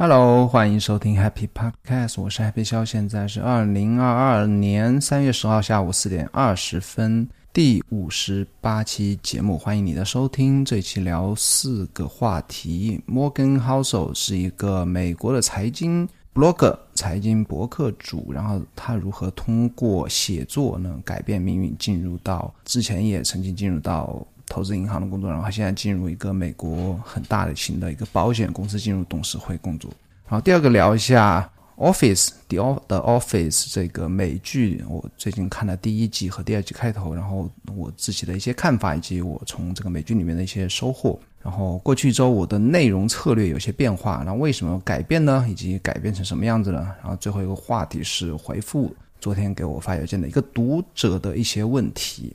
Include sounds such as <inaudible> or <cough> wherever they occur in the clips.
Hello，欢迎收听 Happy Podcast，我是 Happy 肖，现在是二零二二年三月十号下午四点二十分，第五十八期节目，欢迎你的收听。这期聊四个话题。Morgan house 是一个美国的财经 blogger，财经博客主，然后他如何通过写作呢改变命运，进入到之前也曾经进入到。投资银行的工作，然后他现在进入一个美国很大的型的一个保险公司，进入董事会工作。好，第二个聊一下《Office》的《Office》这个美剧，我最近看了第一季和第二季开头，然后我自己的一些看法，以及我从这个美剧里面的一些收获。然后过去一周我的内容策略有些变化，那为什么改变呢？以及改变成什么样子呢？然后最后一个话题是回复昨天给我发邮件的一个读者的一些问题。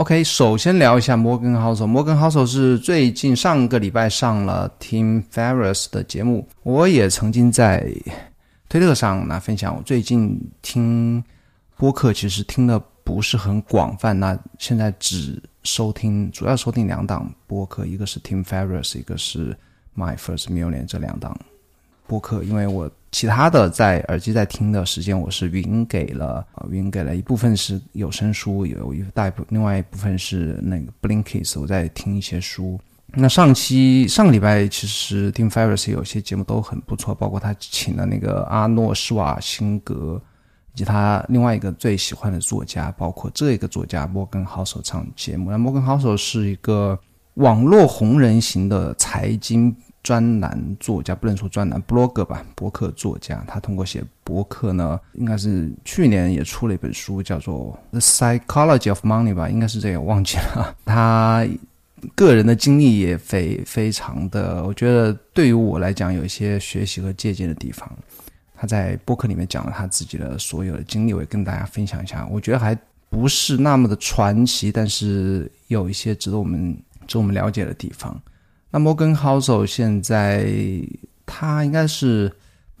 OK，首先聊一下摩根豪手。摩根豪手是最近上个礼拜上了 Tim Ferriss 的节目。我也曾经在推特上那分享，我最近听播客其实听的不是很广泛。那现在只收听，主要收听两档播客，一个是 Tim Ferriss，一个是 My First Million 这两档播客，因为我。其他的在耳机在听的时间，我是云给了啊，云给了一部分是有声书，有一大部，另外一部分是那个 Blinkies，我在听一些书。那上期上个礼拜其实听 Ferris 有些节目都很不错，包括他请的那个阿诺施瓦辛格，以及他另外一个最喜欢的作家，包括这个作家摩根豪手上节目。那摩根豪手是一个网络红人型的财经。专栏作家不能说专栏，blog 吧，博客作家。他通过写博客呢，应该是去年也出了一本书，叫做《The Psychology of Money》吧，应该是这个，忘记了。<laughs> 他个人的经历也非非常的，我觉得对于我来讲有一些学习和借鉴的地方。他在博客里面讲了他自己的所有的经历，我也跟大家分享一下。我觉得还不是那么的传奇，但是有一些值得我们值得我们了解的地方。那摩根豪手现在他应该是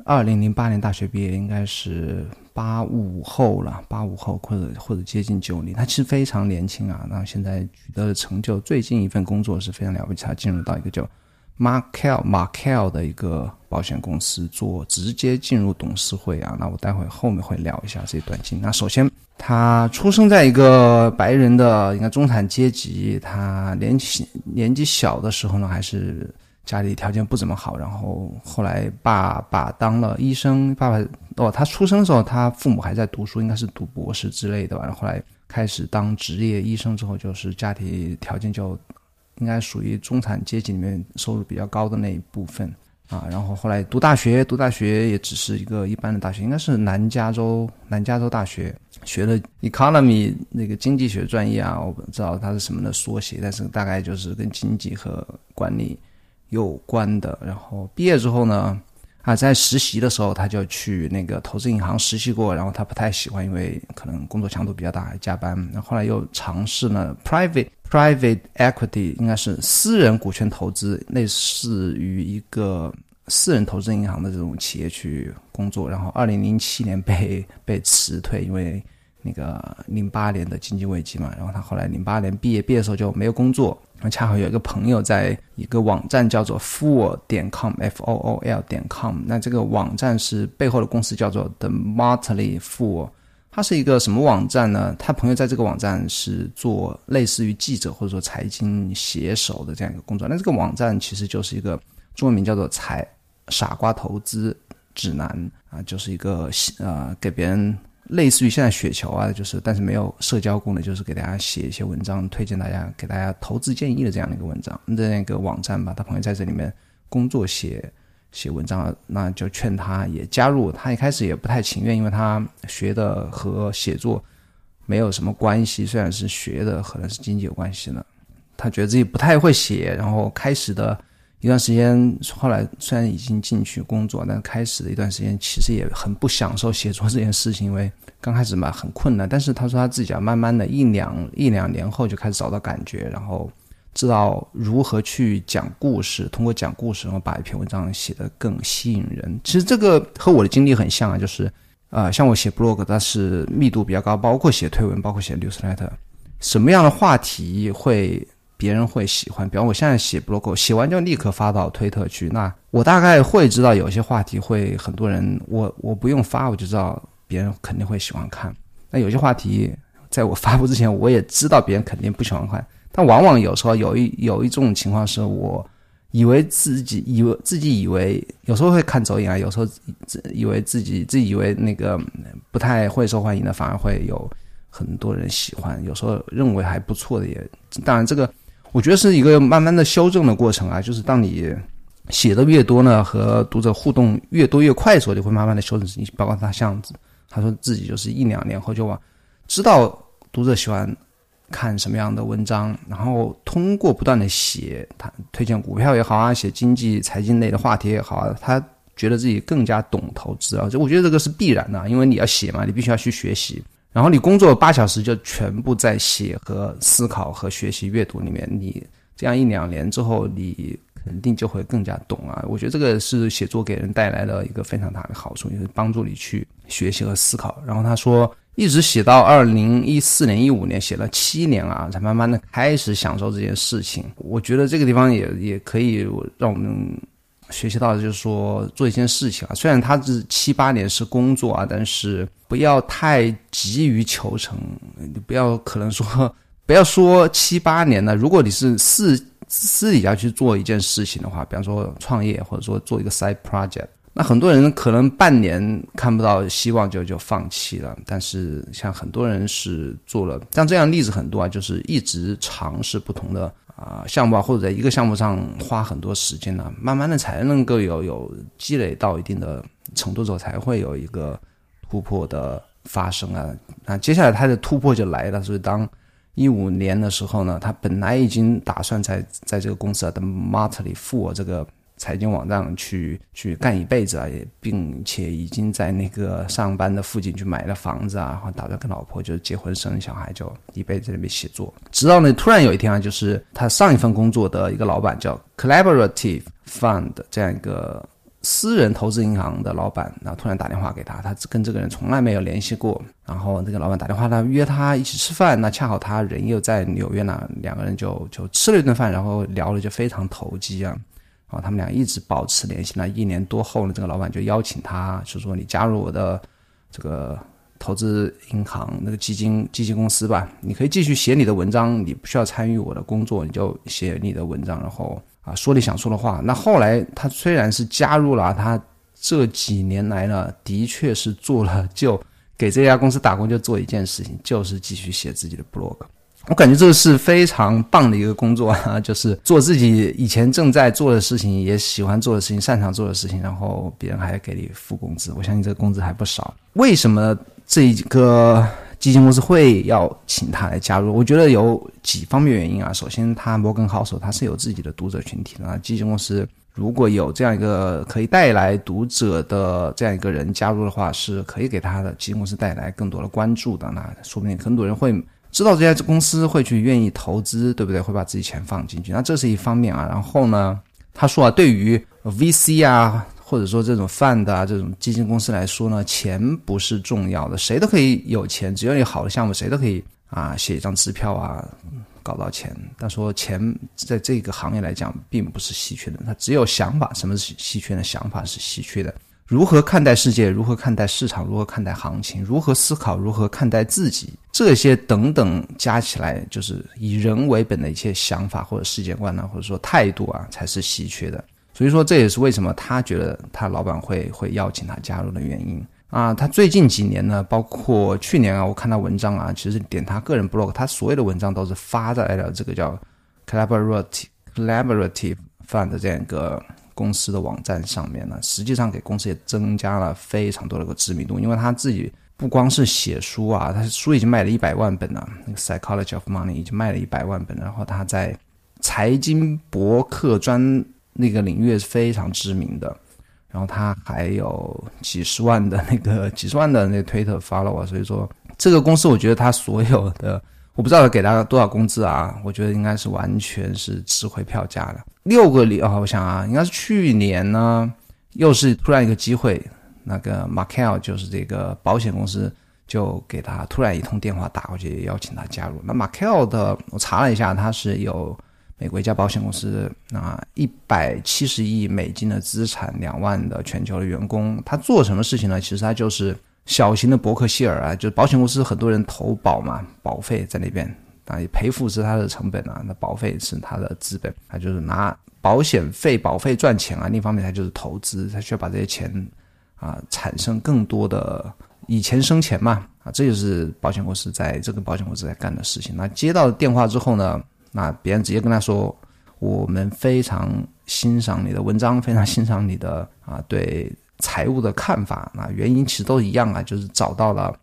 二零零八年大学毕业，应该是八五后了，八五后或者或者接近九零，他其实非常年轻啊。那现在取得的成就，最近一份工作是非常了不起，他进入到一个叫 Markel Markel 的一个保险公司做直接进入董事会啊。那我待会后面会聊一下这段经历。那首先。他出生在一个白人的应该中产阶级，他年纪年纪小的时候呢，还是家里条件不怎么好，然后后来爸爸当了医生，爸爸哦，他出生的时候他父母还在读书，应该是读博士之类的吧，然后后来开始当职业医生之后，就是家庭条件就应该属于中产阶级里面收入比较高的那一部分。啊，然后后来读大学，读大学也只是一个一般的大学，应该是南加州南加州大学学的 economy 那个经济学专业啊，我不知道它是什么的缩写，但是大概就是跟经济和管理有关的。然后毕业之后呢，啊，在实习的时候他就去那个投资银行实习过，然后他不太喜欢，因为可能工作强度比较大，还加班。那后来又尝试了 private。Private equity 应该是私人股权投资，类似于一个私人投资银行的这种企业去工作。然后，二零零七年被被辞退，因为那个零八年的经济危机嘛。然后他后来零八年毕业，毕业的时候就没有工作。然后恰好有一个朋友在一个网站叫做 Fool 点 com，F O O L 点 com。那这个网站是背后的公司叫做 The Motley Fool。他是一个什么网站呢？他朋友在这个网站是做类似于记者或者说财经写手的这样一个工作。那这个网站其实就是一个中文名叫做“财傻瓜投资指南”啊，就是一个呃给别人类似于现在雪球啊，就是但是没有社交功能，就是给大家写一些文章，推荐大家给大家投资建议的这样的一个文章。这样一个网站吧，他朋友在这里面工作写写文章，那就劝他也加入。他一开始也不太情愿，因为他学的和写作没有什么关系，虽然是学的，可能是经济有关系的。他觉得自己不太会写，然后开始的一段时间，后来虽然已经进去工作，但开始的一段时间其实也很不享受写作这件事情，因为刚开始嘛很困难。但是他说他自己啊，慢慢的一两一两年后就开始找到感觉，然后知道如何去讲故事，通过讲故事然后把一篇文章写得更吸引人。其实这个和我的经历很像啊，就是啊，像我写 blog，它是密度比较高，包括写推文，包括写 newsletter，什么样的话题会。别人会喜欢，比方我现在写 blog，写完就立刻发到推特去。那我大概会知道有些话题会很多人，我我不用发我就知道别人肯定会喜欢看。那有些话题在我发布之前，我也知道别人肯定不喜欢看。但往往有时候有一有一种情况是我以为自己以为自己以为有时候会看走眼啊，有时候自以为自己自己以为那个不太会受欢迎的，反而会有很多人喜欢。有时候认为还不错的也，当然这个。我觉得是一个慢慢的修正的过程啊，就是当你写的越多呢，和读者互动越多越快的时候，就会慢慢的修正自己。包括他像他说自己就是一两年后就往知道读者喜欢看什么样的文章，然后通过不断的写，他推荐股票也好啊，写经济财经类的话题也好啊，他觉得自己更加懂投资啊。就我觉得这个是必然的，因为你要写嘛，你必须要去学习。然后你工作八小时就全部在写和思考和学习阅读里面，你这样一两年之后，你肯定就会更加懂啊！我觉得这个是写作给人带来的一个非常大的好处，就是帮助你去学习和思考。然后他说，一直写到二零一四年、一五年，写了七年啊，才慢慢的开始享受这件事情。我觉得这个地方也也可以让我们。学习到的就是说，做一件事情啊，虽然他是七八年是工作啊，但是不要太急于求成。你不要可能说，不要说七八年呢。如果你是私私底下去做一件事情的话，比方说创业，或者说做一个 side project，那很多人可能半年看不到希望就就放弃了。但是像很多人是做了，像这样例子很多啊，就是一直尝试不同的。啊，项目啊，或者在一个项目上花很多时间呢，慢慢的才能够有有积累到一定的程度之后，才会有一个突破的发生啊。那接下来他的突破就来了，所以当一五年的时候呢，他本来已经打算在在这个公司啊的 Mart 里付我这个。财经网站去去干一辈子啊，也并且已经在那个上班的附近去买了房子啊，然后打算跟老婆就是结婚生小孩，就一辈子在那边写作。直到呢，突然有一天啊，就是他上一份工作的一个老板叫 Collaborative Fund 这样一个私人投资银行的老板，然后突然打电话给他，他跟这个人从来没有联系过。然后这个老板打电话呢，约他一起吃饭，那恰好他人又在纽约呢，两个人就就吃了一顿饭，然后聊的就非常投机啊。啊，他们俩一直保持联系。那一年多后呢，这个老板就邀请他，就说你加入我的这个投资银行那个基金基金公司吧，你可以继续写你的文章，你不需要参与我的工作，你就写你的文章，然后啊说你想说的话。那后来他虽然是加入了，他这几年来呢，的确是做了，就给这家公司打工，就做一件事情，就是继续写自己的 blog。我感觉这是非常棒的一个工作啊，<laughs> 就是做自己以前正在做的事情，也喜欢做的事情，擅长做的事情，然后别人还给你付工资。我相信这个工资还不少。为什么这一个基金公司会要请他来加入？我觉得有几方面原因啊。首先，他摩根豪手他是有自己的读者群体的，基金公司如果有这样一个可以带来读者的这样一个人加入的话，是可以给他的基金公司带来更多的关注的。那说不定很多人会。知道这家公司会去愿意投资，对不对？会把自己钱放进去，那这是一方面啊。然后呢，他说啊，对于 VC 啊，或者说这种 fund 啊，这种基金公司来说呢，钱不是重要的，谁都可以有钱，只要你好的项目，谁都可以啊写一张支票啊搞到钱。他说钱在这个行业来讲，并不是稀缺的，它只有想法，什么是稀缺的？想法是稀缺的。如何看待世界？如何看待市场？如何看待行情？如何思考？如何看待自己？这些等等加起来，就是以人为本的一些想法或者世界观呢，或者说态度啊，才是稀缺的。所以说，这也是为什么他觉得他老板会会邀请他加入的原因啊。他最近几年呢，包括去年啊，我看他文章啊，其实点他个人 blog，他所有的文章都是发在了这个叫 collaborative collaborative fund 这样一个。公司的网站上面呢，实际上给公司也增加了非常多的个知名度，因为他自己不光是写书啊，他书已经卖了一百万本了，那个《Psychology of Money》已经卖了一百万本，然后他在财经博客专那个领域是非常知名的，然后他还有几十万的那个 <laughs> 几十万的那个推特 follow 啊，所以说这个公司我觉得他所有的。我不知道给他多少工资啊？我觉得应该是完全是值回票价的。六个里啊，我想啊，应该是去年呢，又是突然一个机会，那个 Markel 就是这个保险公司就给他突然一通电话打过去，邀请他加入。那 Markel 的我查了一下，他是有美国一家保险公司啊，一百七十亿美金的资产，两万的全球的员工。他做什么事情呢？其实他就是。小型的伯克希尔啊，就是保险公司，很多人投保嘛，保费在那边啊，赔付是他的成本啊，那保费是他的资本，他就是拿保险费、保费赚钱啊。另一方面，他就是投资，他需要把这些钱啊产生更多的以钱生钱嘛啊，这就是保险公司在这个保险公司在干的事情。那接到电话之后呢，那别人直接跟他说，我们非常欣赏你的文章，非常欣赏你的啊对。财务的看法啊，原因其实都一样啊，就是找到了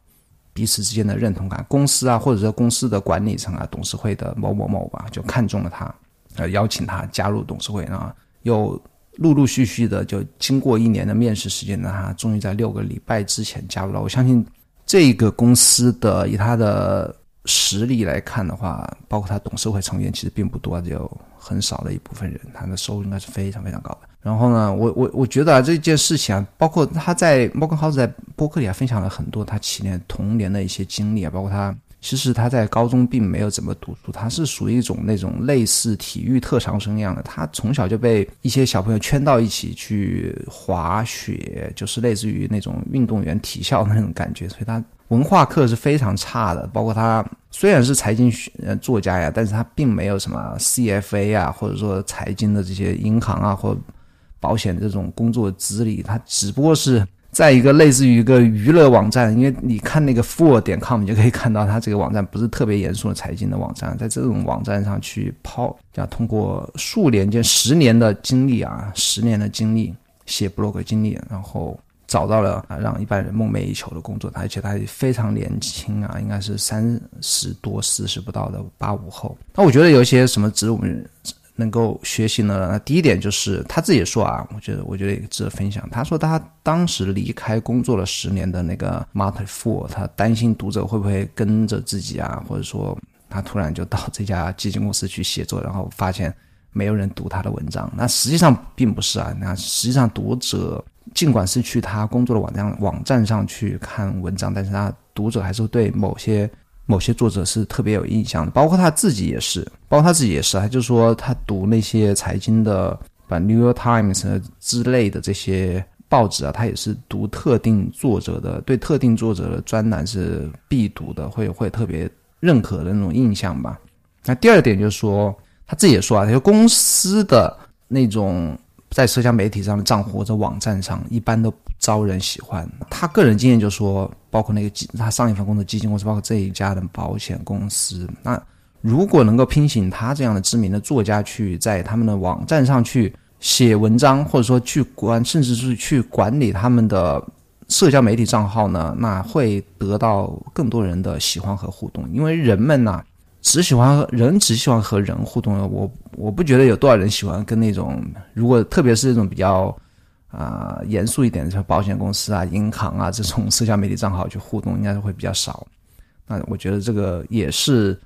彼此之间的认同感。公司啊，或者说公司的管理层啊，董事会的某某某吧，就看中了他，呃，邀请他加入董事会啊。又陆陆续续的，就经过一年的面试时间呢，他终于在六个礼拜之前加入了。我相信这个公司的以他的实力来看的话，包括他董事会成员其实并不多，就很少的一部分人，他的收入应该是非常非常高的。然后呢，我我我觉得啊，这件事情啊，包括他在莫根豪斯在博客里啊分享了很多他七年童年的一些经历啊，包括他其实他在高中并没有怎么读书，他是属于一种那种类似体育特长生一样的，他从小就被一些小朋友圈到一起去滑雪，就是类似于那种运动员体校的那种感觉，所以他文化课是非常差的。包括他虽然是财经呃作家呀，但是他并没有什么 CFA 啊，或者说财经的这些银行啊或。保险这种工作资历，他只不过是在一个类似于一个娱乐网站，因为你看那个 fool 点 com，你就可以看到他这个网站不是特别严肃的财经的网站，在这种网站上去抛，要通过数年间十年的经历啊，十年的经历写 blog 经历，然后找到了啊让一般人梦寐以求的工作，而且他非常年轻啊，应该是三十多四十不到的八五后。那我觉得有一些什么值我们。能够学习呢？那第一点就是他自己说啊，我觉得我觉得值得分享。他说他当时离开工作了十年的那个 Martin Fu，他担心读者会不会跟着自己啊，或者说他突然就到这家基金公司去写作，然后发现没有人读他的文章。那实际上并不是啊，那实际上读者尽管是去他工作的网站网站上去看文章，但是他读者还是对某些。某些作者是特别有印象的，包括他自己也是，包括他自己也是。他就说他读那些财经的，把《New York Times》之类的这些报纸啊，他也是读特定作者的，对特定作者的专栏是必读的，会会特别认可的那种印象吧。那第二点就是说，他自己也说啊，他说公司的那种在社交媒体上的账户或者网站上，一般都不。招人喜欢，他个人经验就说，包括那个基，他上一份工作基金公司，包括这一家的保险公司，那如果能够聘请他这样的知名的作家去在他们的网站上去写文章，或者说去管，甚至是去管理他们的社交媒体账号呢，那会得到更多人的喜欢和互动，因为人们呐，只喜欢人只喜欢和人互动，我我不觉得有多少人喜欢跟那种，如果特别是那种比较。啊，严肃一点的，像保险公司啊、银行啊这种社交媒体账号去互动，应该是会比较少。那我觉得这个也是，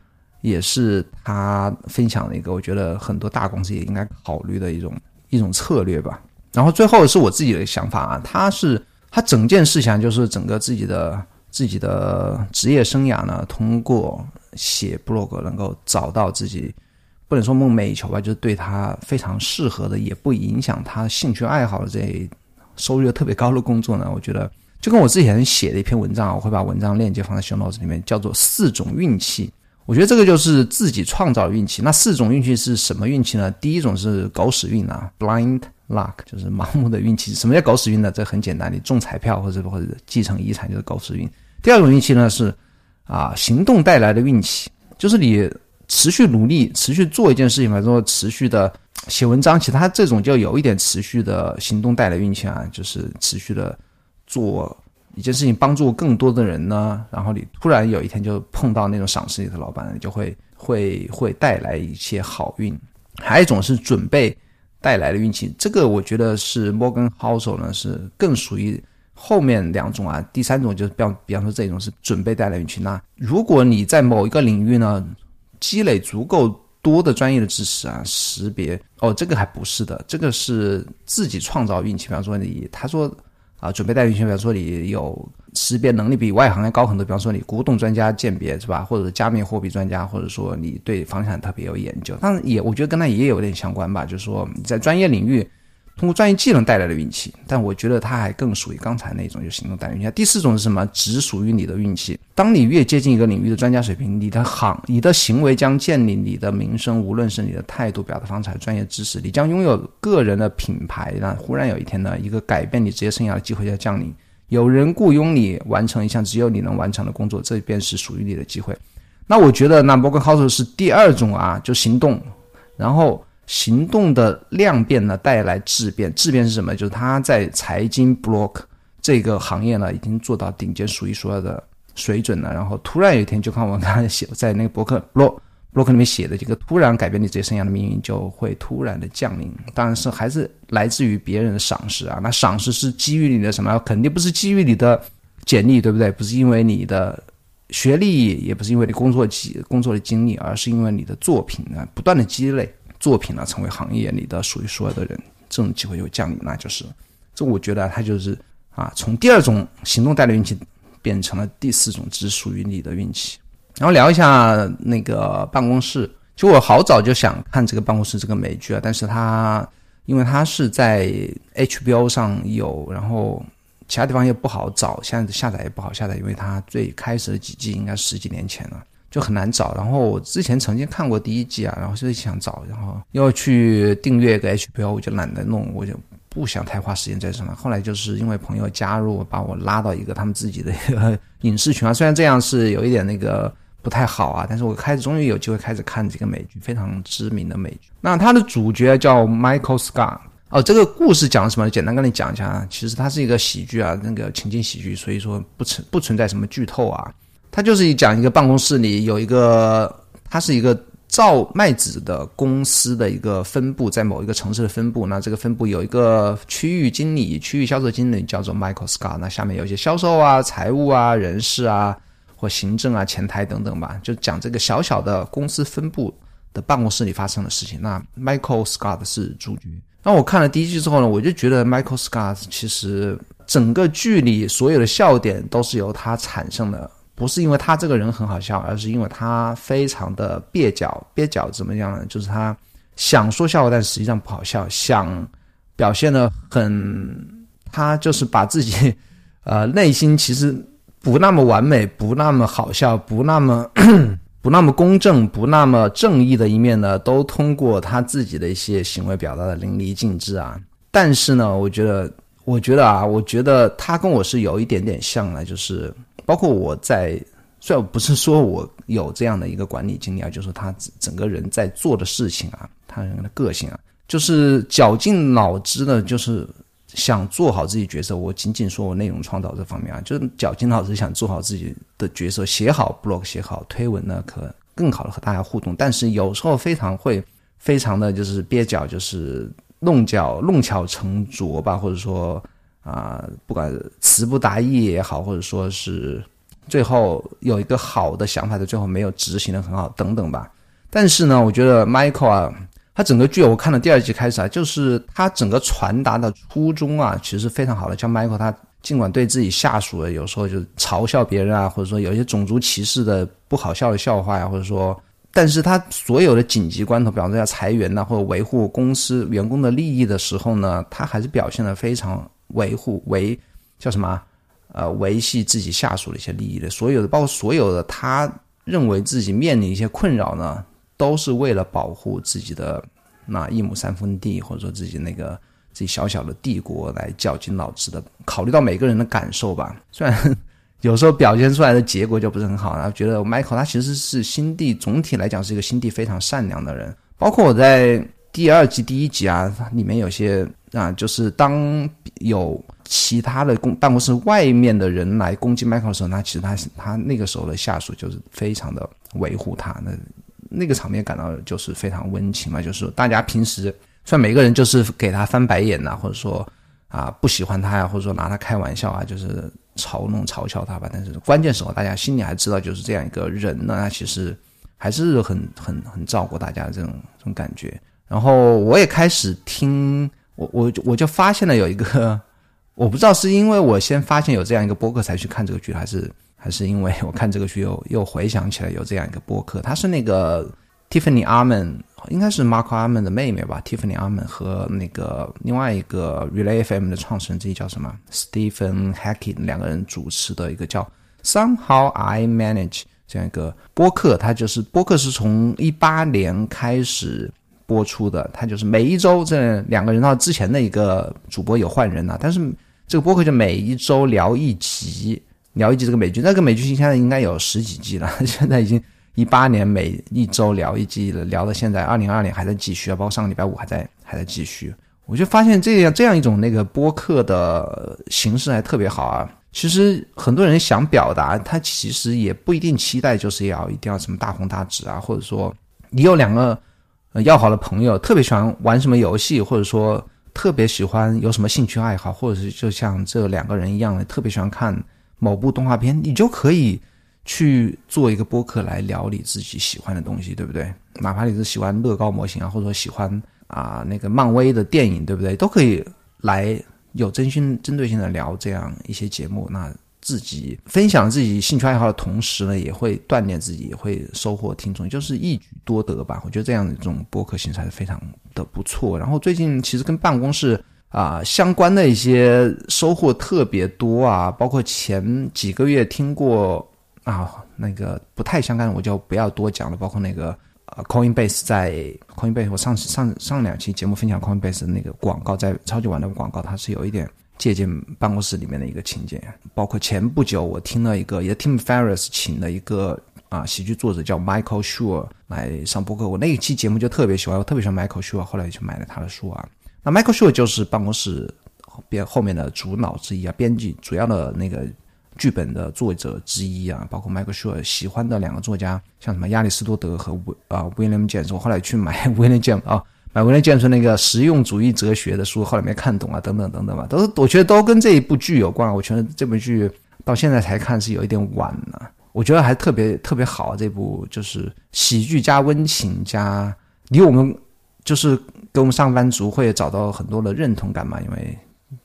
也是他分享的一个，我觉得很多大公司也应该考虑的一种一种策略吧。然后最后是我自己的想法啊，他是他整件事情就是整个自己的自己的职业生涯呢，通过写 blog 能够找到自己。不能说梦寐以求吧，就是对他非常适合的，也不影响他兴趣爱好的这收入又特别高的工作呢。我觉得就跟我之前写的一篇文章，我会把文章链接放在 show notes 里面，叫做四种运气。我觉得这个就是自己创造运气。那四种运气是什么运气呢？第一种是狗屎运啊，blind luck，就是盲目的运气。什么叫狗屎运呢？这很简单，你中彩票或者或者继承遗产就是狗屎运。第二种运气呢是啊，行动带来的运气，就是你。持续努力，持续做一件事情，比如说持续的写文章，其他这种就有一点持续的行动带来运气啊，就是持续的做一件事情，帮助更多的人呢。然后你突然有一天就碰到那种赏识你的老板，你就会会会带来一些好运。还有一种是准备带来的运气，这个我觉得是摩根豪 e 呢，是更属于后面两种啊。第三种就是比方比方说这种是准备带来运气。那如果你在某一个领域呢？积累足够多的专业的知识啊，识别哦，这个还不是的，这个是自己创造运气。比方说你，他说啊，准备带运气，比方说你有识别能力比外行要高很多。比方说你古董专家鉴别是吧，或者加密货币专家，或者说你对房产特别有研究，当然也我觉得跟他也有点相关吧，就是说在专业领域。通过专业技能带来的运气，但我觉得它还更属于刚才那种，就行动带运气。第四种是什么？只属于你的运气。当你越接近一个领域的专家水平，你的行、你的行为将建立你的名声，无论是你的态度、表达方式、专业知识，你将拥有个人的品牌。那忽然有一天呢，一个改变你职业生涯的机会要降临，有人雇佣你完成一项只有你能完成的工作，这便是属于你的机会。那我觉得，那摩根豪斯是第二种啊，就行动，然后。行动的量变呢，带来质变。质变是什么？就是他在财经 block 这个行业呢，已经做到顶尖、数一数二的水准了。然后突然有一天，就看我刚才写在那个博客 <laughs> block block 里面写的这个，突然改变你职业生涯的命运，就会突然的降临。当然是还是来自于别人的赏识啊。那赏识是基于你的什么？肯定不是基于你的简历，对不对？不是因为你的学历，也不是因为你工作经工作的经历，而是因为你的作品啊，不断的积累。作品呢，成为行业里的数一数二的人，这种机会就降临，那就是这。我觉得他就是啊，从第二种行动带来运气，变成了第四种只属于你的运气。然后聊一下那个办公室，就我好早就想看这个办公室这个美剧啊，但是它因为它是在 HBO 上有，然后其他地方也不好找，现在下载也不好下载，因为它最开始的几季应该十几年前了。就很难找，然后我之前曾经看过第一季啊，然后就想找，然后要去订阅一个 HBO，我就懒得弄，我就不想太花时间在上面。后来就是因为朋友加入，把我拉到一个他们自己的一个影视群啊，<laughs> 虽然这样是有一点那个不太好啊，但是我开始终于有机会开始看这个美剧，非常知名的美剧。那它的主角叫 Michael Scott，哦，这个故事讲什么？简单跟你讲一下啊，其实它是一个喜剧啊，那个情景喜剧，所以说不存不存在什么剧透啊。他就是讲一个办公室里有一个，他是一个造麦子的公司的一个分部，在某一个城市的分部。那这个分部有一个区域经理、区域销售经理，叫做 Michael Scott。那下面有一些销售啊、财务啊、人事啊或行政啊、前台等等吧，就讲这个小小的公司分部的办公室里发生的事情。那 Michael Scott 是主角。那我看了第一季之后呢，我就觉得 Michael Scott 其实整个剧里所有的笑点都是由他产生的。不是因为他这个人很好笑，而是因为他非常的蹩脚。蹩脚怎么样呢？就是他想说笑话，但实际上不好笑；想表现的很，他就是把自己，呃，内心其实不那么完美、不那么好笑、不那么不那么公正、不那么正义的一面呢，都通过他自己的一些行为表达的淋漓尽致啊。但是呢，我觉得，我觉得啊，我觉得他跟我是有一点点像的，就是。包括我在，虽然不是说我有这样的一个管理经历啊，就是他整个人在做的事情啊，他人的个性啊，就是绞尽脑汁的，就是想做好自己角色。我仅仅说我内容创造这方面啊，就是绞尽脑汁想做好自己的角色，写好 blog，写好推文呢，可更好的和大家互动。但是有时候非常会，非常的就是蹩脚，就是弄巧弄巧成拙吧，或者说。啊，不管词不达意也好，或者说是最后有一个好的想法，在最后没有执行的很好，等等吧。但是呢，我觉得 Michael 啊，他整个剧我看了第二集开始啊，就是他整个传达的初衷啊，其实非常好的。像 Michael 他尽管对自己下属有时候就嘲笑别人啊，或者说有一些种族歧视的不好笑的笑话呀，或者说，但是他所有的紧急关头，比方说要裁员呐，或者维护公司员工的利益的时候呢，他还是表现的非常。维护维叫什么？呃，维系自己下属的一些利益的，所有的包括所有的，他认为自己面临一些困扰呢，都是为了保护自己的那一亩三分地，或者说自己那个自己小小的帝国来绞尽脑汁的考虑到每个人的感受吧。虽然 <laughs> 有时候表现出来的结果就不是很好。然后觉得 Michael 他其实是心地总体来讲是一个心地非常善良的人。包括我在第二季第一集啊，里面有些啊，就是当有其他的公办公室外面的人来攻击 Michael 的时候，那其实他他那个时候的下属就是非常的维护他。那那个场面感到就是非常温情嘛，就是大家平时虽然每个人就是给他翻白眼呐，或者说。啊，不喜欢他呀，或者说拿他开玩笑啊，就是嘲弄、嘲笑他吧。但是关键时候，大家心里还知道，就是这样一个人呢，他其实还是很、很、很照顾大家的这种这种感觉。然后我也开始听，我我我就发现了有一个，<laughs> 我不知道是因为我先发现有这样一个播客才去看这个剧，还是 <laughs> 还是因为我看这个剧又又回想起来有这样一个播客，他是那个 Tiffany Arman。应该是 Mark Arman 的妹妹吧，Tiffany Arman 和那个另外一个 Relay FM 的创始人，这叫什么？Stephen Hacking 两个人主持的一个叫 Somehow I Manage 这样一个播客，它就是播客是从一八年开始播出的，它就是每一周这两个人到之前的一个主播有换人了，但是这个播客就每一周聊一集，聊一集这个美剧，那个美剧现在应该有十几季了，<laughs> 现在已经。一八年每一周聊一季了，聊到现在二零二二年还在继续啊，包括上个礼拜五还在还在继续。我就发现这样这样一种那个播客的形式还特别好啊。其实很多人想表达，他其实也不一定期待就是要一定要什么大红大紫啊，或者说你有两个要好的朋友，特别喜欢玩什么游戏，或者说特别喜欢有什么兴趣爱好，或者是就像这两个人一样的特别喜欢看某部动画片，你就可以。去做一个播客来聊你自己喜欢的东西，对不对？哪怕你是喜欢乐高模型啊，或者说喜欢啊那个漫威的电影，对不对？都可以来有真心针对性的聊这样一些节目。那自己分享自己兴趣爱好的同时呢，也会锻炼自己，也会收获听众，就是一举多得吧。我觉得这样的一种播客形式还是非常的不错。然后最近其实跟办公室啊相关的一些收获特别多啊，包括前几个月听过。啊，那个不太相干，我就不要多讲了。包括那个呃，Coinbase 在 Coinbase，我上上上两期节目分享 Coinbase 的那个广告，在超级晚的广告，它是有一点借鉴办公室里面的一个情节。包括前不久我听了一个，也 Tim Ferriss 请了一个啊喜剧作者叫 Michael Schur 来上播客，我那一期节目就特别喜欢，我特别喜欢 Michael Schur，后来就买了他的书啊。那 Michael Schur 就是办公室编后面的主脑之一啊，编辑主要的那个。剧本的作者之一啊，包括迈克·舒尔喜欢的两个作家，像什么亚里士多德和啊威廉·詹姆斯。我后来去买威廉·詹姆啊，买威廉·詹姆斯那个实用主义哲学的书，后来没看懂啊，等等等等吧，都是我觉得都跟这一部剧有关。我觉得这部剧到现在才看是有一点晚了，我觉得还特别特别好。这部就是喜剧加温情加，离我们就是跟我们上班族会找到很多的认同感嘛，因为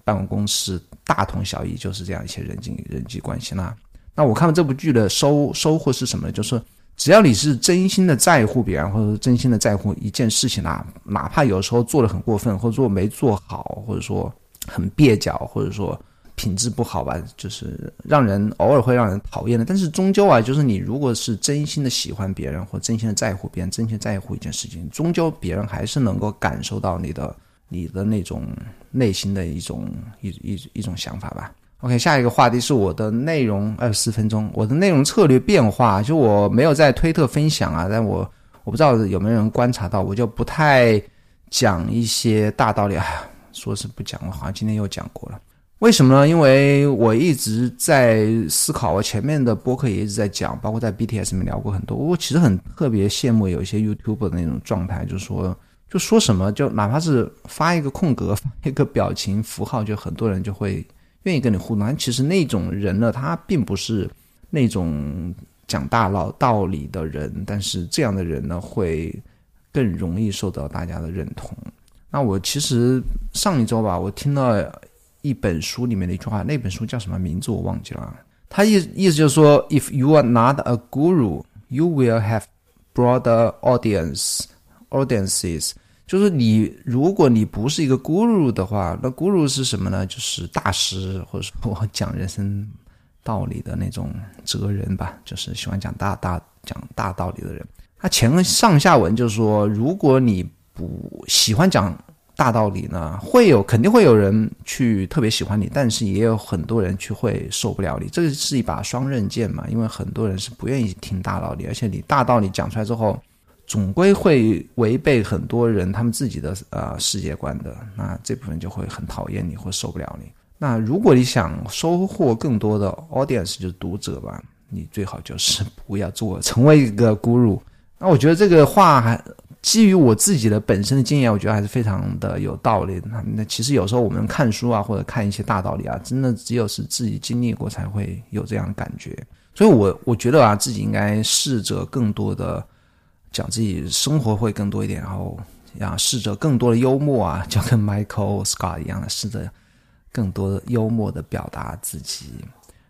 办公室。大同小异，就是这样一些人际人际关系啦。那我看了这部剧的收收获是什么呢？就是只要你是真心的在乎别人，或者真心的在乎一件事情啊，哪怕有时候做的很过分，或者说没做好，或者说很蹩脚，或者说品质不好吧，就是让人偶尔会让人讨厌的。但是终究啊，就是你如果是真心的喜欢别人，或真心的在乎别人，真心在乎一件事情，终究别人还是能够感受到你的。你的那种内心的一种一一一种想法吧。OK，下一个话题是我的内容，二十四分钟，我的内容策略变化，就我没有在推特分享啊，但我我不知道有没有人观察到，我就不太讲一些大道理啊，说是不讲了，好像今天又讲过了。为什么呢？因为我一直在思考，我前面的播客也一直在讲，包括在 BTS 里面聊过很多。我其实很特别羡慕有一些 YouTube 的那种状态，就是说。就说什么，就哪怕是发一个空格，发一个表情符号，就很多人就会愿意跟你互动。其实那种人呢，他并不是那种讲大道道理的人，但是这样的人呢，会更容易受到大家的认同。那我其实上一周吧，我听了一本书里面的一句话，那本书叫什么名字我忘记了。他意意思就是说，If you are not a guru, you will have broader audience. Audiences 就是你，如果你不是一个 guru 的话，那 guru 是什么呢？就是大师，或者说我讲人生道理的那种哲人吧，就是喜欢讲大大讲大道理的人。他前上下文就是说，如果你不喜欢讲大道理呢，会有肯定会有人去特别喜欢你，但是也有很多人去会受不了你，这是一把双刃剑嘛。因为很多人是不愿意听大道理，而且你大道理讲出来之后，总归会违背很多人他们自己的呃世界观的，那这部分就会很讨厌你或受不了你。那如果你想收获更多的 audience，就是读者吧，你最好就是不要做成为一个 guru。那我觉得这个话还。基于我自己的本身的经验，我觉得还是非常的有道理的。那其实有时候我们看书啊，或者看一些大道理啊，真的只有是自己经历过才会有这样的感觉。所以，我我觉得啊，自己应该试着更多的讲自己生活会更多一点，然后要试着更多的幽默啊，<laughs> 就跟 Michael Scott 一样的，试着更多的幽默的表达自己。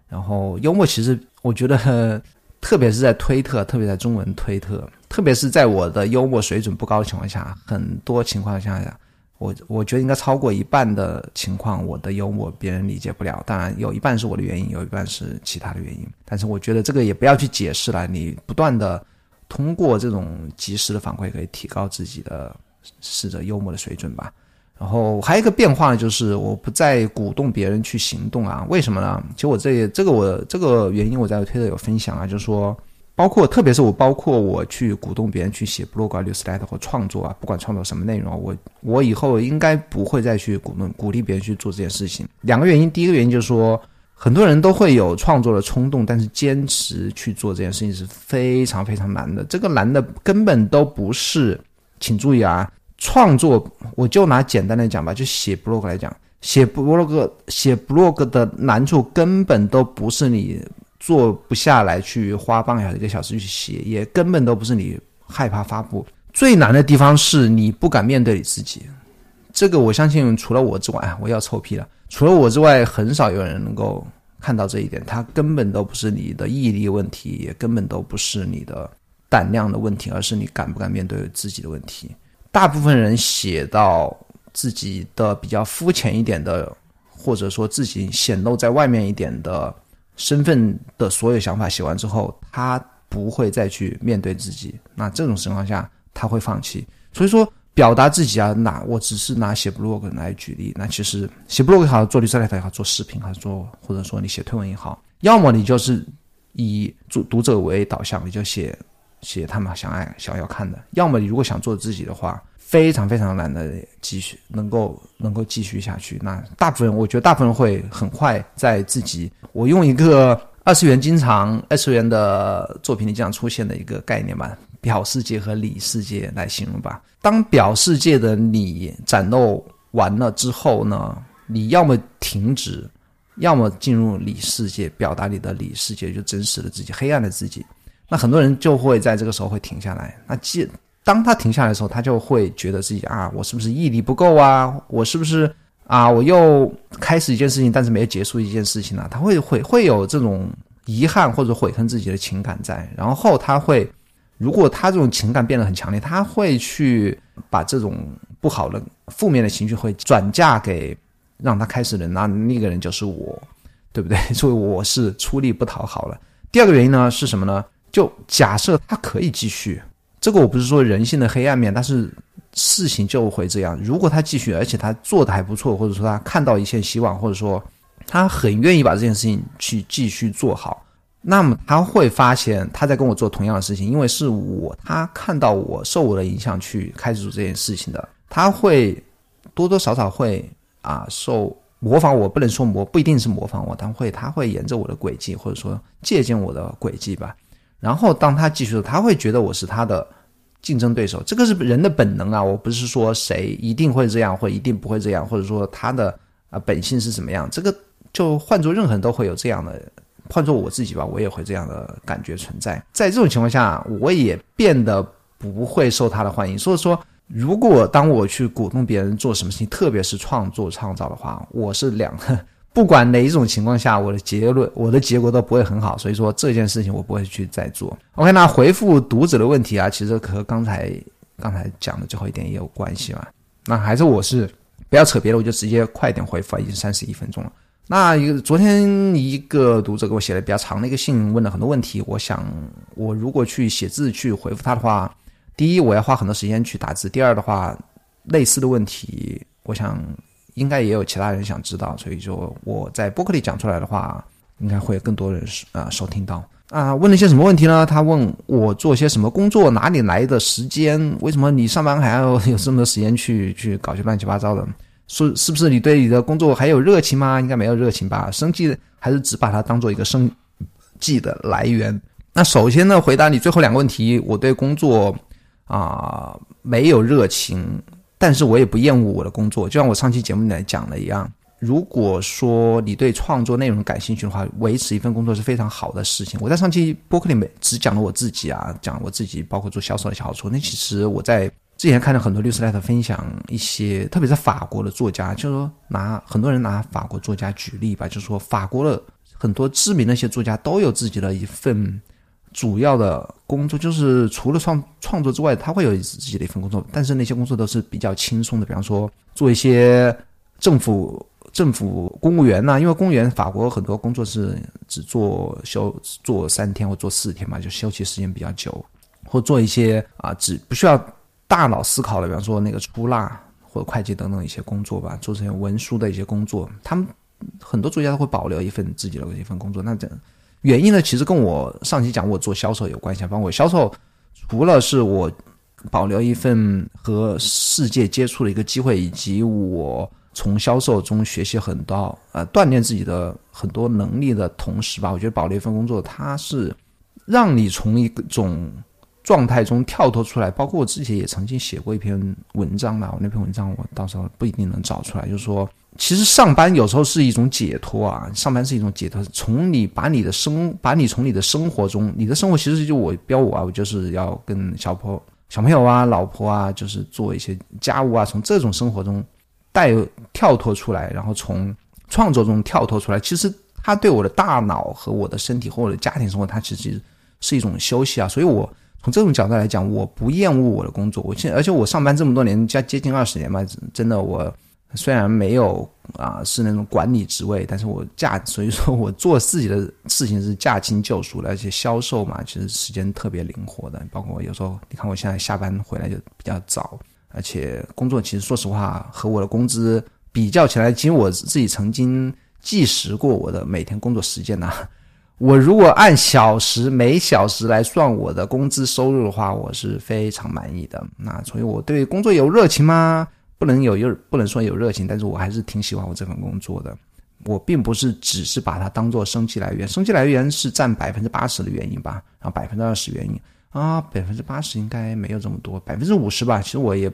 然后，幽默其实我觉得。特别是在推特，特别在中文推特，特别是在我的幽默水准不高的情况下，很多情况下，我我觉得应该超过一半的情况，我的幽默别人理解不了。当然，有一半是我的原因，有一半是其他的原因。但是我觉得这个也不要去解释了，你不断的通过这种及时的反馈，可以提高自己的试着幽默的水准吧。然后还有一个变化呢，就是我不再鼓动别人去行动啊？为什么呢？其实我这这个我这个原因我在推特有分享啊，就是说，包括特别是我包括我去鼓动别人去写 blog 啊、newsletter 或创作啊，不管创作什么内容，我我以后应该不会再去鼓动鼓励别人去做这件事情。两个原因，第一个原因就是说，很多人都会有创作的冲动，但是坚持去做这件事情是非常非常难的。这个难的根本都不是，请注意啊。创作，我就拿简单的讲吧，就写 blog 来讲，写 blog 写 blog 的难处根本都不是你做不下来去花半个小时一个小时去写，也根本都不是你害怕发布，最难的地方是你不敢面对你自己。这个我相信，除了我之外，我要臭屁了。除了我之外，很少有人能够看到这一点。它根本都不是你的毅力问题，也根本都不是你的胆量的问题，而是你敢不敢面对自己的问题。大部分人写到自己的比较肤浅一点的，或者说自己显露在外面一点的身份的所有想法，写完之后，他不会再去面对自己。那这种情况下，他会放弃。所以说，表达自己啊，拿我只是拿写 blog 来举例。那其实写 blog 也好，做绿色来也好，做视频还是做，或者说你写推文也好，要么你就是以读读者为导向，你就写。写他们想爱想要看的，要么你如果想做自己的话，非常非常难的继续能够能够继续下去。那大部分人，我觉得大部分人会很快在自己，我用一个二次元经常二次元的作品里经常出现的一个概念吧，表世界和里世界来形容吧。当表世界的你展露完了之后呢，你要么停止，要么进入里世界，表达你的里世界，就真实的自己，黑暗的自己。那很多人就会在这个时候会停下来。那既当他停下来的时候，他就会觉得自己啊，我是不是毅力不够啊？我是不是啊？我又开始一件事情，但是没有结束一件事情呢？他会会会有这种遗憾或者悔恨自己的情感在。然后他会，如果他这种情感变得很强烈，他会去把这种不好的负面的情绪会转嫁给让他开始的那那个人就是我，对不对？<laughs> 所以我是出力不讨好了。第二个原因呢是什么呢？就假设他可以继续，这个我不是说人性的黑暗面，但是事情就会这样。如果他继续，而且他做的还不错，或者说他看到一线希望，或者说他很愿意把这件事情去继续做好，那么他会发现他在跟我做同样的事情，因为是我他看到我受我的影响去开始做这件事情的，他会多多少少会啊受模仿我，不能说模不一定是模仿我，但会他会沿着我的轨迹，或者说借鉴我的轨迹吧。然后当他继续，他会觉得我是他的竞争对手，这个是人的本能啊！我不是说谁一定会这样，或一定不会这样，或者说他的啊本性是怎么样，这个就换做任何人都会有这样的，换做我自己吧，我也会这样的感觉存在。在这种情况下，我也变得不会受他的欢迎。所以说，如果当我去鼓动别人做什么事情，特别是创作创造的话，我是两。<laughs> 不管哪一种情况下，我的结论、我的结果都不会很好，所以说这件事情我不会去再做。OK，那回复读者的问题啊，其实和刚才刚才讲的最后一点也有关系嘛。那还是我是不要扯别的，我就直接快点回复啊，已经三十一分钟了。那一个昨天一个读者给我写了比较长的一个信，问了很多问题。我想我如果去写字去回复他的话，第一我要花很多时间去打字，第二的话。类似的问题，我想应该也有其他人想知道，所以说我在播客里讲出来的话，应该会更多人啊收听到。啊，问了些什么问题呢？他问我做些什么工作，哪里来的时间？为什么你上班还要有这么多时间去去搞些乱七八糟的？是是不是你对你的工作还有热情吗？应该没有热情吧？生计还是只把它当做一个生计的来源？那首先呢，回答你最后两个问题，我对工作啊没有热情，但是我也不厌恶我的工作，就像我上期节目里面讲的一样。如果说你对创作内容感兴趣的话，维持一份工作是非常好的事情。我在上期播客里面只讲了我自己啊，讲我自己，包括做销售的小好处。那其实我在之前看了很多律师来的分享，一些特别是法国的作家，就是说拿很多人拿法国作家举例吧，就是说法国的很多知名的一些作家都有自己的一份主要的工作，就是除了创创作之外，他会有自己的一份工作，但是那些工作都是比较轻松的，比方说做一些政府。政府公务员呐？因为公务员法国很多工作是只做休做三天或做四天嘛，就休息时间比较久，或做一些啊只不需要大脑思考的，比方说那个出纳或者会计等等一些工作吧，做这些文书的一些工作。他们很多作家都会保留一份自己的一份工作。那这原因呢，其实跟我上期讲我做销售有关系。包括我销售，除了是我保留一份和世界接触的一个机会，以及我。从销售中学习很多，呃，锻炼自己的很多能力的同时吧，我觉得保留一份工作，它是让你从一种状态中跳脱出来。包括我自己也曾经写过一篇文章嘛，我那篇文章我到时候不一定能找出来。就是说，其实上班有时候是一种解脱啊，上班是一种解脱，从你把你的生，把你从你的生活中，你的生活其实就我标我啊，我就是要跟小朋小朋友啊、老婆啊，就是做一些家务啊，从这种生活中。带跳脱出来，然后从创作中跳脱出来，其实它对我的大脑和我的身体和我的家庭生活，它其实是一种休息啊。所以，我从这种角度来讲，我不厌恶我的工作。我现而且我上班这么多年，加接近二十年嘛，真的我虽然没有啊是那种管理职位，但是我驾所以说我做自己的事情是驾轻就熟的，而且销售嘛，其实时间特别灵活的。包括有时候你看我现在下班回来就比较早。而且工作其实说实话和我的工资比较起来，其实我自己曾经计时过我的每天工作时间呢。我如果按小时每小时来算我的工资收入的话，我是非常满意的。那所以我对工作有热情吗？不能有有不能说有热情，但是我还是挺喜欢我这份工作的。我并不是只是把它当做生计来源，生计来源是占百分之八十的原因吧，然后百分之二十原因啊，百分之八十应该没有这么多，百分之五十吧。其实我也。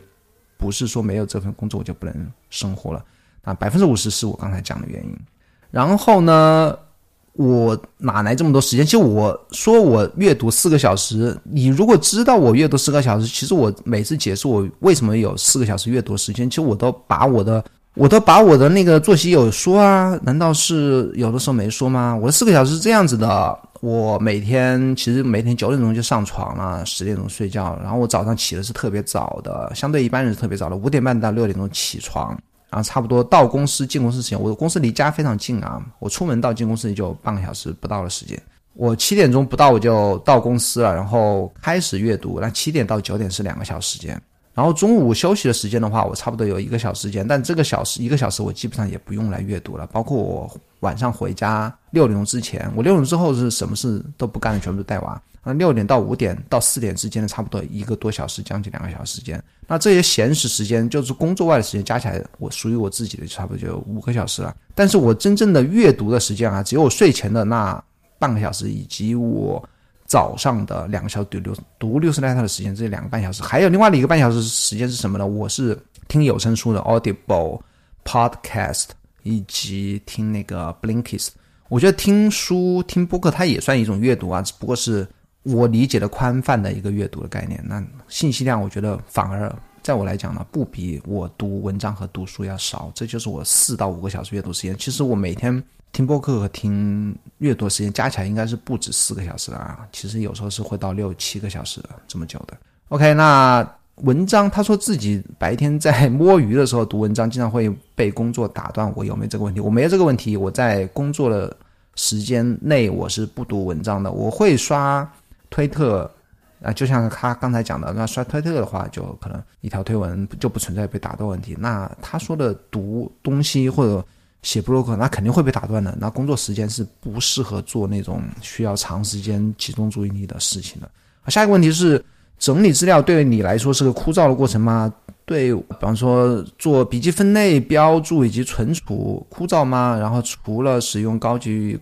不是说没有这份工作我就不能生活了啊，百分之五十是我刚才讲的原因。然后呢，我哪来这么多时间？其实我说我阅读四个小时，你如果知道我阅读四个小时，其实我每次解释我为什么有四个小时阅读时间，其实我都把我的。我都把我的那个作息有说啊，难道是有的时候没说吗？我的四个小时是这样子的，我每天其实每天九点钟就上床了，十点钟睡觉，然后我早上起的是特别早的，相对一般人是特别早的，五点半到六点钟起床，然后差不多到公司进公司之前，我的公司离家非常近啊，我出门到进公司也就半个小时不到的时间，我七点钟不到我就到公司了，然后开始阅读，那七点到九点是两个小时时间。然后中午休息的时间的话，我差不多有一个小时间，但这个小时一个小时我基本上也不用来阅读了。包括我晚上回家六点钟之前，我六点之后是什么事都不干的，全部都带娃。那六点到五点到四点之间的差不多一个多小时，将近两个小时时间。那这些闲时时间就是工作外的时间加起来，我属于我自己的差不多就五个小时了。但是我真正的阅读的时间啊，只有我睡前的那半个小时，以及我。早上的两个小时读六读六十来套的时间，这两个半小时，还有另外的一个半小时时间是什么呢？我是听有声书的 Audible Podcast，以及听那个 Blinkist。我觉得听书听播客它也算一种阅读啊，只不过是我理解的宽泛的一个阅读的概念。那信息量，我觉得反而在我来讲呢，不比我读文章和读书要少。这就是我四到五个小时阅读时间。其实我每天。听播客和听阅读时间加起来应该是不止四个小时啊，其实有时候是会到六七个小时这么久的。OK，那文章他说自己白天在摸鱼的时候读文章，经常会被工作打断。我有没有这个问题？我没有这个问题。我在工作的时间内我是不读文章的，我会刷推特、啊，就像他刚才讲的，那刷推特的话，就可能一条推文就不存在被打断问题。那他说的读东西或者写博客，那肯定会被打断的。那工作时间是不适合做那种需要长时间集中注意力的事情的。啊，下一个问题是，整理资料对你来说是个枯燥的过程吗？对，比方说做笔记分类、标注以及存储枯燥吗？然后除了使用高级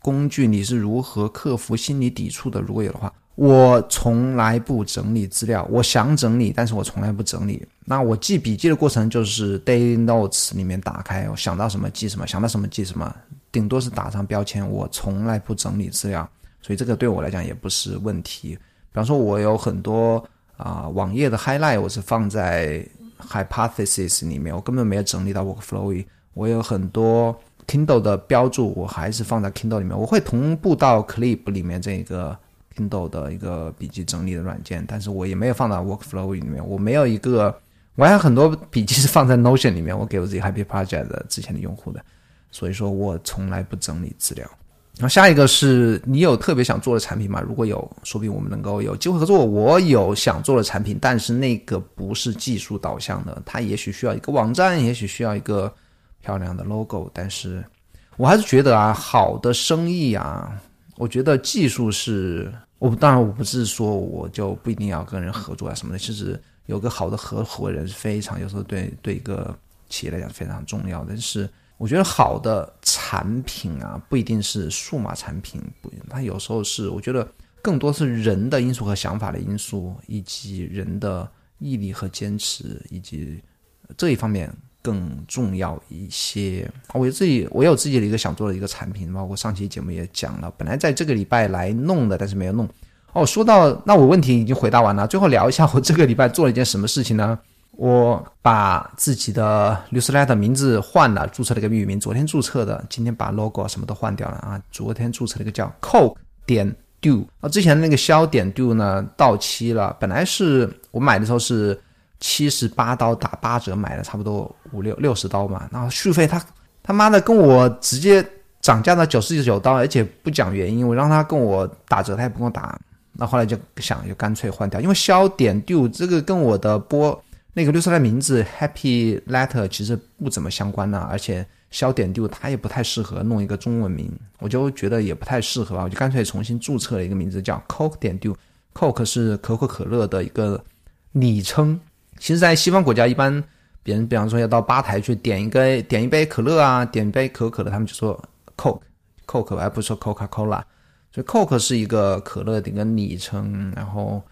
工具，你是如何克服心理抵触的？如果有的话。我从来不整理资料，我想整理，但是我从来不整理。那我记笔记的过程就是 daily notes 里面打开，我想到什么记什么，想到什么记什么，顶多是打上标签。我从来不整理资料，所以这个对我来讲也不是问题。比方说，我有很多啊网页的 highlight，我是放在 hypothesis 里面，我根本没有整理到 workflow 里。我有很多 Kindle 的标注，我还是放在 Kindle 里面，我会同步到 Clip 里面这个。Kindle 的一个笔记整理的软件，但是我也没有放到 Workflow 里面。我没有一个，我还有很多笔记是放在 Notion 里面，我给我自己 Happy Project 的之前的用户的，所以说我从来不整理资料。然后下一个是你有特别想做的产品吗？如果有，说不定我们能够有机会合作。我有想做的产品，但是那个不是技术导向的，它也许需要一个网站，也许需要一个漂亮的 logo，但是我还是觉得啊，好的生意啊，我觉得技术是。我当然我不是说我就不一定要跟人合作啊什么的，其实有个好的合伙人是非常有时候对对一个企业来讲非常重要。但是我觉得好的产品啊，不一定是数码产品，不，它有时候是我觉得更多是人的因素和想法的因素，以及人的毅力和坚持，以及这一方面。更重要一些，我自己我有自己的一个想做的一个产品，包括上期节目也讲了，本来在这个礼拜来弄的，但是没有弄。哦，说到那我问题已经回答完了，最后聊一下我这个礼拜做了一件什么事情呢？我把自己的 newsletter 名字换了，注册了一个域名，昨天注册的，今天把 logo 什么都换掉了啊。昨天注册了一个叫 coke 点 do，啊，之前的那个消点 do 呢到期了，本来是我买的时候是。七十八刀打八折买了，差不多五六六十刀嘛。然后续费他他妈的跟我直接涨价到九十九刀，而且不讲原因。我让他跟我打折，他也不跟我打。那后来就想，就干脆换掉，因为消点 do 这个跟我的播那个绿色的名字 Happy Letter 其实不怎么相关呢。而且消点 do 它也不太适合弄一个中文名，我就觉得也不太适合吧。我就干脆重新注册了一个名字叫 Coke 点 do，Coke 是可口可乐的一个昵称。其实，在西方国家，一般别人比方说要到吧台去点一个点一杯可乐啊，点一杯可口可乐，他们就说 Coke，Coke，而不是说 Coca Cola。所以 Coke 是一个可乐的一个昵称。然后，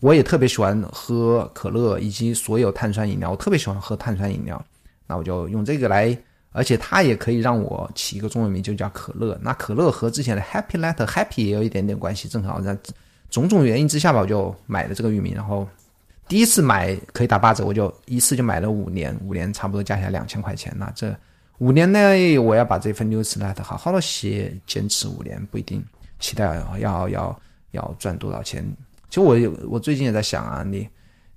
我也特别喜欢喝可乐以及所有碳酸饮料，我特别喜欢喝碳酸饮料。那我就用这个来，而且它也可以让我起一个中文名，就叫可乐。那可乐和之前的 Happy Letter Happy 也有一点点关系，正好在种种原因之下吧，我就买了这个域名，然后。第一次买可以打八折，我就一次就买了五年，五年差不多加起来两千块钱。那这五年内我要把这份 newsletter 好好的写，坚持五年不一定。期待要要要赚多少钱？其实我我最近也在想啊，你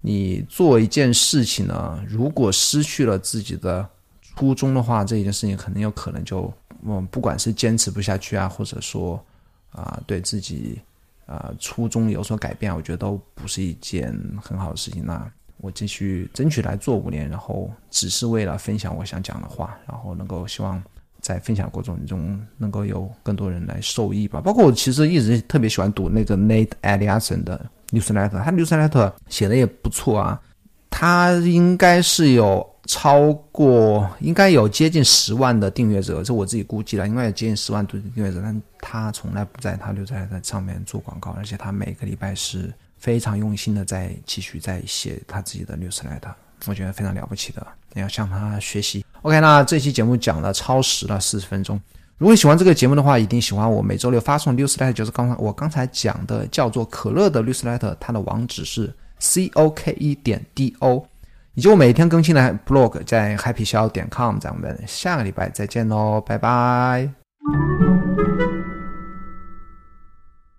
你做一件事情呢，如果失去了自己的初衷的话，这一件事情很有可能就嗯，不管是坚持不下去啊，或者说啊，对自己。啊，初衷有所改变，我觉得都不是一件很好的事情。那我继续争取来做五年，然后只是为了分享我想讲的话，然后能够希望在分享过程中能够有更多人来受益吧。包括我其实一直特别喜欢读那个 Nate Eliason 的 newsletter，他 newsletter 写的也不错啊。他应该是有。超过应该有接近十万的订阅者，这我自己估计了，应该有接近十万的订阅者。但他从来不在他留在在上面做广告，而且他每个礼拜是非常用心的在继续在写他自己的 newsletter，我觉得非常了不起的，你要向他学习。OK，那这期节目讲了超时了四十分钟。如果喜欢这个节目的话，一定喜欢我每周六发送 newsletter，就是刚才我刚才讲的叫做可乐的 newsletter，它的网址是 c o k e 点 d o。以及我每天更新的 blog 在 happyshow 点 com，咱们下个礼拜再见喽，拜拜。